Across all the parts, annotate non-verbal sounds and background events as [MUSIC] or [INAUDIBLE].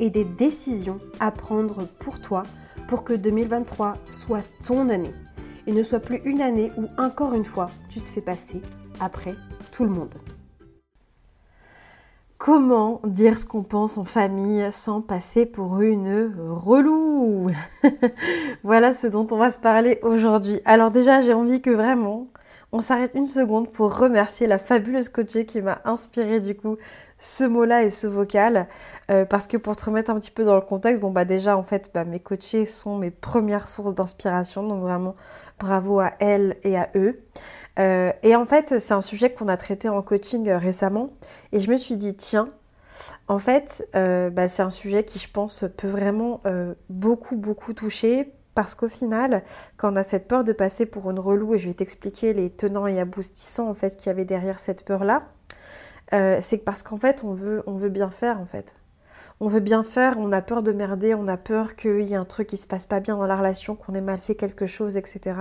et des décisions à prendre pour toi pour que 2023 soit ton année et ne soit plus une année où encore une fois tu te fais passer après tout le monde. Comment dire ce qu'on pense en famille sans passer pour une relou? [LAUGHS] Voilà ce dont on va se parler aujourd'hui. Alors déjà, j'ai envie que vraiment on s'arrête une seconde pour remercier la fabuleuse coachée qui m'a inspiré du coup ce mot-là et ce vocal. Euh, parce que pour te remettre un petit peu dans le contexte, bon bah déjà en fait bah, mes coachés sont mes premières sources d'inspiration, donc vraiment bravo à elles et à eux. Euh, et en fait c'est un sujet qu'on a traité en coaching euh, récemment et je me suis dit tiens, en fait bah, c'est un sujet qui je pense peut vraiment beaucoup beaucoup toucher parce qu'au final, quand on a cette peur de passer pour une relou, et je vais t'expliquer les tenants et aboutissants en fait qu'il y avait derrière cette peur-là, euh, c'est parce qu'en fait on veut, on veut bien faire en fait. On veut bien faire, on a peur de merder, on a peur qu'il y ait un truc qui se passe pas bien dans la relation, qu'on ait mal fait quelque chose, etc.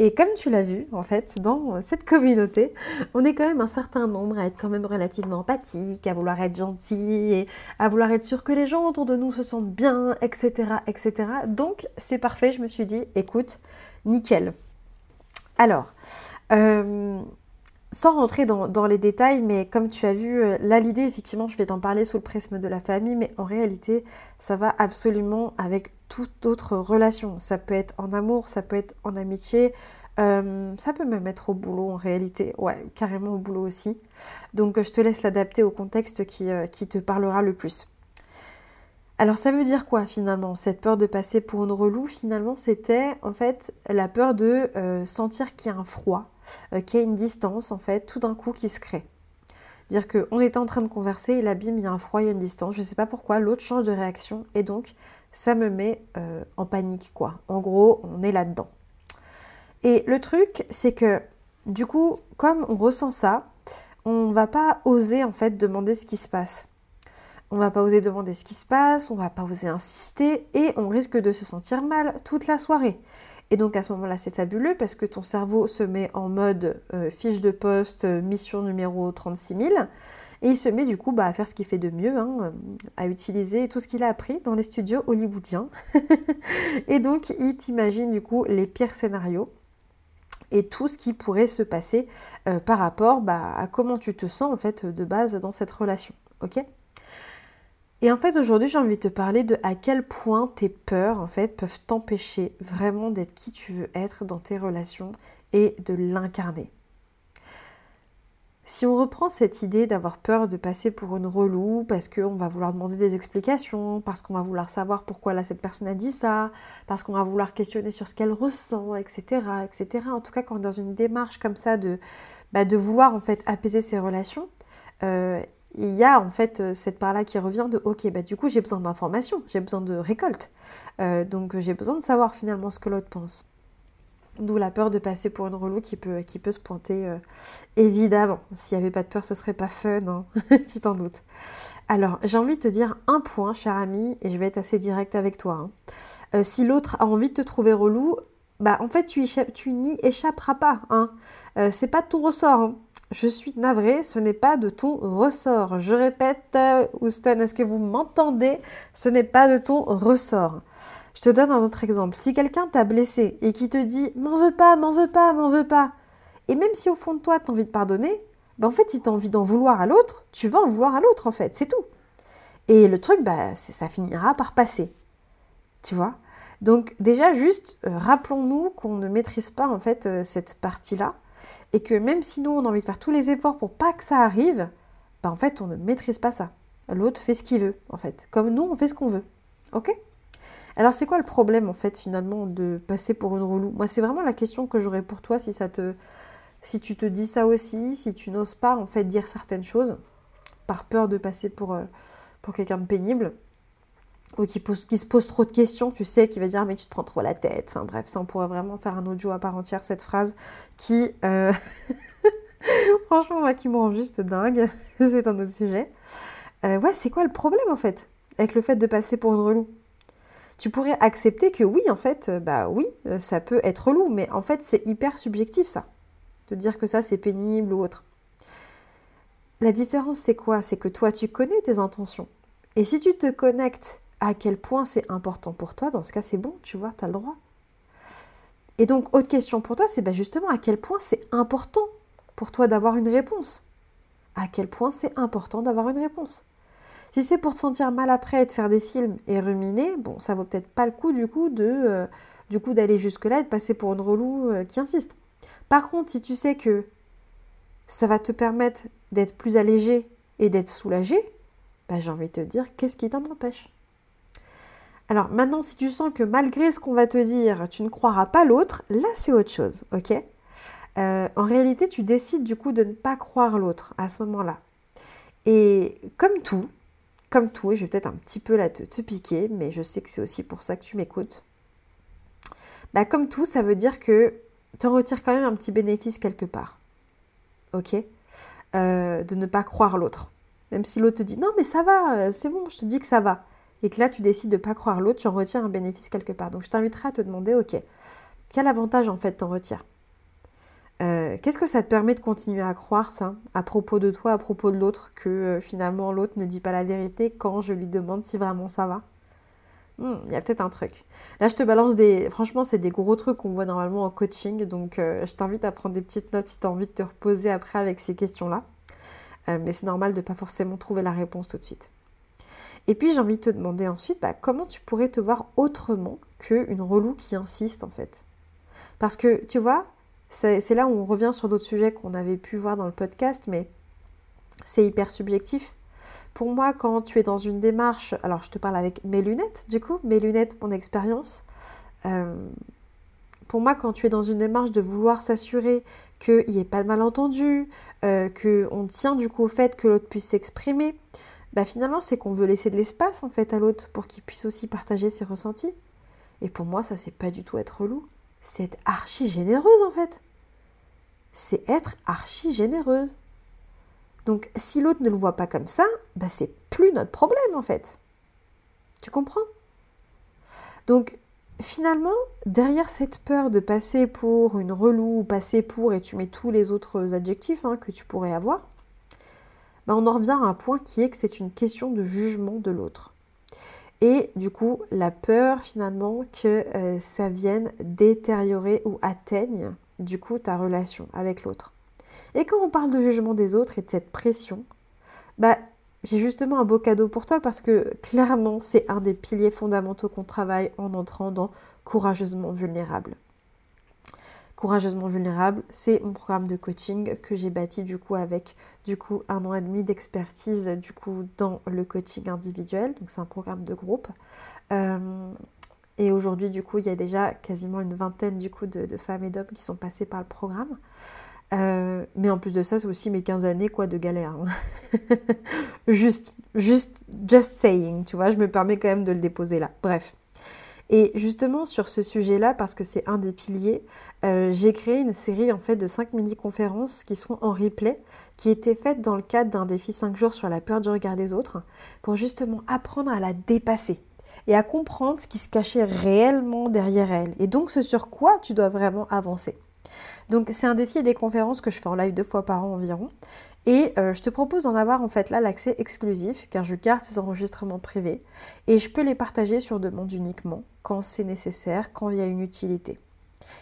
Et comme tu l'as vu, en fait, dans cette communauté, on est quand même un certain nombre à être quand même relativement empathique, à vouloir être gentil, à vouloir être sûr que les gens autour de nous se sentent bien, etc., etc. Donc c'est parfait, je me suis dit, écoute, nickel. Alors, euh, sans rentrer dans, les détails, mais comme tu as vu, euh, là l'idée, effectivement, je vais t'en parler sous le prisme de la famille, mais en réalité, ça va absolument avec toute autre relation. Ça peut être en amour, ça peut être en amitié, euh, ça peut même être au boulot en réalité, ouais, carrément au boulot aussi. Donc je te laisse l'adapter au contexte euh, qui te parlera le plus. Alors ça veut dire quoi finalement? Cette peur de passer pour une relou, finalement, c'était en fait la peur de sentir qu'il y a un froid, euh, qu'il y a une distance en fait tout d'un coup qui se crée. Dire qu'on était en train de converser et là il y a un froid, il y a une distance, je ne sais pas pourquoi, l'autre change de réaction et donc ça me met euh, en panique quoi. En gros, on est là-dedans. Et le truc, c'est que du coup, comme on ressent ça, on va pas oser en fait demander ce qui se passe. On va pas oser demander ce qui se passe, on va pas oser insister et on risque de se sentir mal toute la soirée. Et donc à ce moment-là, c'est fabuleux parce que ton cerveau se met en mode euh, fiche de poste, euh, mission numéro 36 000. Et il se met du coup bah, à faire ce qu'il fait de mieux, hein, euh, à utiliser tout ce qu'il a appris dans les studios hollywoodiens. [LAUGHS] et donc il t'imagine du coup les pires scénarios et tout ce qui pourrait se passer par rapport bah, à comment tu te sens en fait de base dans cette relation. Ok? Et en fait, aujourd'hui, j'ai envie de te parler de à quel point tes peurs, peuvent t'empêcher vraiment d'être qui tu veux être dans tes relations et de l'incarner. Si on reprend cette idée d'avoir peur de passer pour une relou parce qu'on va vouloir demander des explications, parce qu'on va vouloir savoir pourquoi là cette personne a dit ça, parce qu'on va vouloir questionner sur ce qu'elle ressent, etc., etc. En tout cas, quand on est dans une démarche comme ça de, bah, de vouloir en fait apaiser ses relations, euh, il y a en fait euh, cette part-là qui revient de ok, bah du coup j'ai besoin d'informations, j'ai besoin de récolte, euh, donc j'ai besoin de savoir finalement ce que l'autre pense. D'où la peur de passer pour une relou qui peut, qui peut se pointer euh, évidemment. S'il n'y avait pas de peur, ce serait pas fun, hein [LAUGHS] tu t'en doutes. Alors j'ai envie de te dire un point, cher ami, et je vais être assez direct avec toi. Hein. si l'autre a envie de te trouver relou, bah en fait tu, tu n'y échapperas pas. Hein. c'est pas ton ressort. Je suis navrée, ce n'est pas de ton ressort. Je répète, euh, Houston, est-ce que vous m'entendez? Ce n'est pas de ton ressort. Je te donne un autre exemple. Si quelqu'un t'a blessé et qui te dit m'en veux pas, m'en veux pas, m'en veux pas, et même si au fond de toi tu as envie de pardonner, ben en fait si tu as envie d'en vouloir à l'autre, tu vas en vouloir à l'autre en fait, c'est tout. Et le truc, bah, ça finira par passer. Tu vois? Donc déjà, juste euh, rappelons-nous qu'on ne maîtrise pas en fait euh, cette partie-là et que même si nous on a envie de faire tous les efforts pour pas que ça arrive, bah en fait on ne maîtrise pas ça. L'autre fait ce qu'il veut en fait, comme nous on fait ce qu'on veut. Ok? Alors c'est quoi le problème en fait finalement de passer pour une relou? Moi c'est vraiment la question que j'aurais pour toi si ça te, si tu te dis ça aussi, si tu n'oses pas en fait dire certaines choses par peur de passer pour euh, pour quelqu'un de pénible ou qui, se pose trop de questions, tu sais, qui va dire mais tu te prends trop la tête. Enfin bref, ça on pourrait vraiment faire un audio à part entière, cette phrase qui, euh, [LAUGHS] franchement, moi qui me rend juste dingue, [LAUGHS] c'est un autre sujet. Euh, ouais, c'est quoi le problème en fait avec le fait de passer pour une relou? Tu pourrais accepter que oui, en fait, euh, bah oui, ça peut être relou, mais en fait c'est hyper subjectif ça, de dire que ça c'est pénible ou autre. La différence c'est quoi? C'est que toi tu connais tes intentions. Et si tu te connectes à quel point c'est important pour toi, dans ce cas c'est bon, tu vois, tu as le droit. Et donc, autre question pour toi, c'est bah, justement à quel point c'est important pour toi d'avoir une réponse? À quel point c'est important d'avoir une réponse? Si c'est pour te sentir mal après et de faire des films et ruminer, bon, ça vaut peut-être pas le coup du coup de euh, du coup d'aller jusque-là et de passer pour une relou euh, qui insiste. Par contre, si tu sais que ça va te permettre d'être plus allégé et d'être soulagé, bah, j'ai envie de te dire, qu'est-ce qui t'en empêche? Alors maintenant, si tu sens que malgré ce qu'on va te dire, tu ne croiras pas l'autre, là c'est autre chose, ok? Euh, En réalité, tu décides du coup de ne pas croire l'autre à ce moment-là. Et comme tout, comme tout, et je vais peut-être un petit peu te, piquer, mais je sais que c'est aussi pour ça que tu m'écoutes. Bah, comme tout, ça veut dire que tu en retires quand même un petit bénéfice quelque part. Ok? Euh, De ne pas croire l'autre. Même si l'autre te dit non, mais ça va, euh, c'est bon, je te dis que ça va et que là tu décides de ne pas croire l'autre, tu en retires un bénéfice quelque part. Donc je t'inviterai à te demander, ok, quel avantage en fait t'en retires? Euh, Qu'est-ce que ça te permet de continuer à croire ça à propos de toi, à propos de l'autre, que euh, finalement l'autre ne dit pas la vérité quand je lui demande si vraiment ça va? Hmm, il y a peut-être un truc. Là, je te balance des. Franchement, c'est des gros trucs qu'on voit normalement en coaching. Donc, euh, je t'invite à prendre des petites notes si tu as envie de te reposer après avec ces questions-là. mais c'est normal de ne pas forcément trouver la réponse tout de suite. Et puis j'ai envie de te demander ensuite bah, comment tu pourrais te voir autrement qu'une relou qui insiste en fait? Parce que tu vois, c'est là où on revient sur d'autres sujets qu'on avait pu voir dans le podcast, mais c'est hyper subjectif. Pour moi, quand tu es dans une démarche, alors je te parle avec mes lunettes, du coup, mes lunettes, mon expérience. Euh, pour moi, quand tu es dans une démarche de vouloir s'assurer qu'il n'y ait pas de malentendu, euh, qu'on tient du coup au fait que l'autre puisse s'exprimer, bah finalement c'est qu'on veut laisser de l'espace en fait à l'autre pour qu'il puisse aussi partager ses ressentis. Et pour moi ça c'est pas du tout être loup, c'est être archi généreuse en fait. C'est être archi généreuse. Donc si l'autre ne le voit pas comme ça, bah c'est plus notre problème en fait. Tu comprends? Donc finalement, derrière cette peur de passer pour une relou ou passer pour, et tu mets tous les autres adjectifs hein, que tu pourrais avoir, bah, on en revient à un point qui est que c'est une question de jugement de l'autre. Et du coup, la peur finalement que euh, ça vienne détériorer ou atteigne du coup ta relation avec l'autre. Et quand on parle de jugement des autres et de cette pression, bah j'ai justement un beau cadeau pour toi parce que clairement c'est un des piliers fondamentaux qu'on travaille en entrant dans courageusement vulnérable. Courageusement vulnérable, c'est mon programme de coaching que j'ai bâti du coup avec du coup un an et demi d'expertise du coup dans le coaching individuel. Donc c'est un programme de groupe. Euh, et aujourd'hui du coup il y a déjà quasiment une vingtaine du coup de, femmes et d'hommes qui sont passés par le programme. Euh, mais en plus de ça, c'est aussi mes 15 années quoi de galère. Hein. [LAUGHS] juste, just saying, tu vois, je me permets quand même de le déposer là. Bref. Et justement sur ce sujet-là, parce que c'est un des piliers, euh, j'ai créé une série en fait de 5 mini-conférences qui sont en replay, qui étaient faites dans le cadre d'un défi 5 jours sur la peur du regard des autres, pour justement apprendre à la dépasser et à comprendre ce qui se cachait réellement derrière elle, et donc ce sur quoi tu dois vraiment avancer. Donc c'est un défi et des conférences que je fais en live deux fois par an environ. Et euh, je te propose d'en avoir en fait là l'accès exclusif car je garde ces enregistrements privés et je peux les partager sur demande uniquement quand c'est nécessaire, quand il y a une utilité.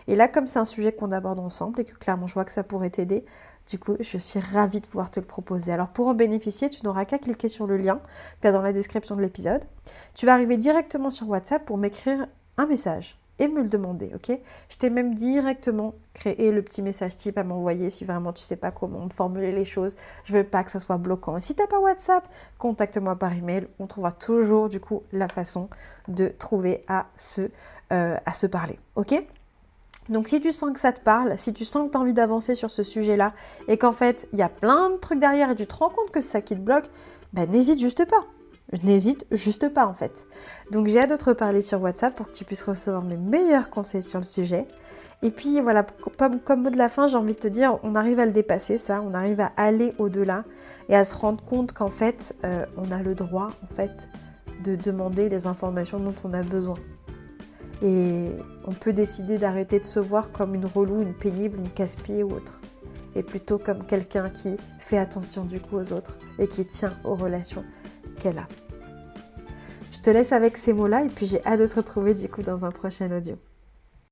Et là, comme c'est un sujet qu'on aborde ensemble et que clairement je vois que ça pourrait t'aider, du coup, je suis ravie de pouvoir te le proposer. Alors pour en bénéficier, tu n'auras qu'à cliquer sur le lien que tu as dans la description de l'épisode. Tu vas arriver directement sur WhatsApp pour m'écrire un message et me le demander, ok? Je t'ai même directement créé le petit message type à m'envoyer si vraiment tu sais pas comment formuler les choses. Je veux pas que ça soit bloquant. Et si t'as pas WhatsApp, contacte-moi par email. On trouvera toujours du coup la façon de trouver à se, euh, à se parler, ok? Donc si tu sens que ça te parle, si tu sens que tu as envie d'avancer sur ce sujet-là et qu'en fait il y a plein de trucs derrière et tu te rends compte que c'est ça qui te bloque, ben n'hésite juste pas. Je n'hésite juste pas en fait. Donc j'ai hâte de te reparler sur WhatsApp pour que tu puisses recevoir mes meilleurs conseils sur le sujet. Et puis voilà, comme, mot de la fin, j'ai envie de te dire, on arrive à le dépasser ça, on arrive à aller au-delà et à se rendre compte qu'en fait, euh, on a le droit en fait de demander les informations dont on a besoin. Et on peut décider d'arrêter de se voir comme une relou, une pénible, une casse-pied ou autre. Et plutôt comme quelqu'un qui fait attention du coup aux autres et qui tient aux relations Je te laisse avec ces mots-là et puis j'ai hâte de te retrouver du coup dans un prochain audio.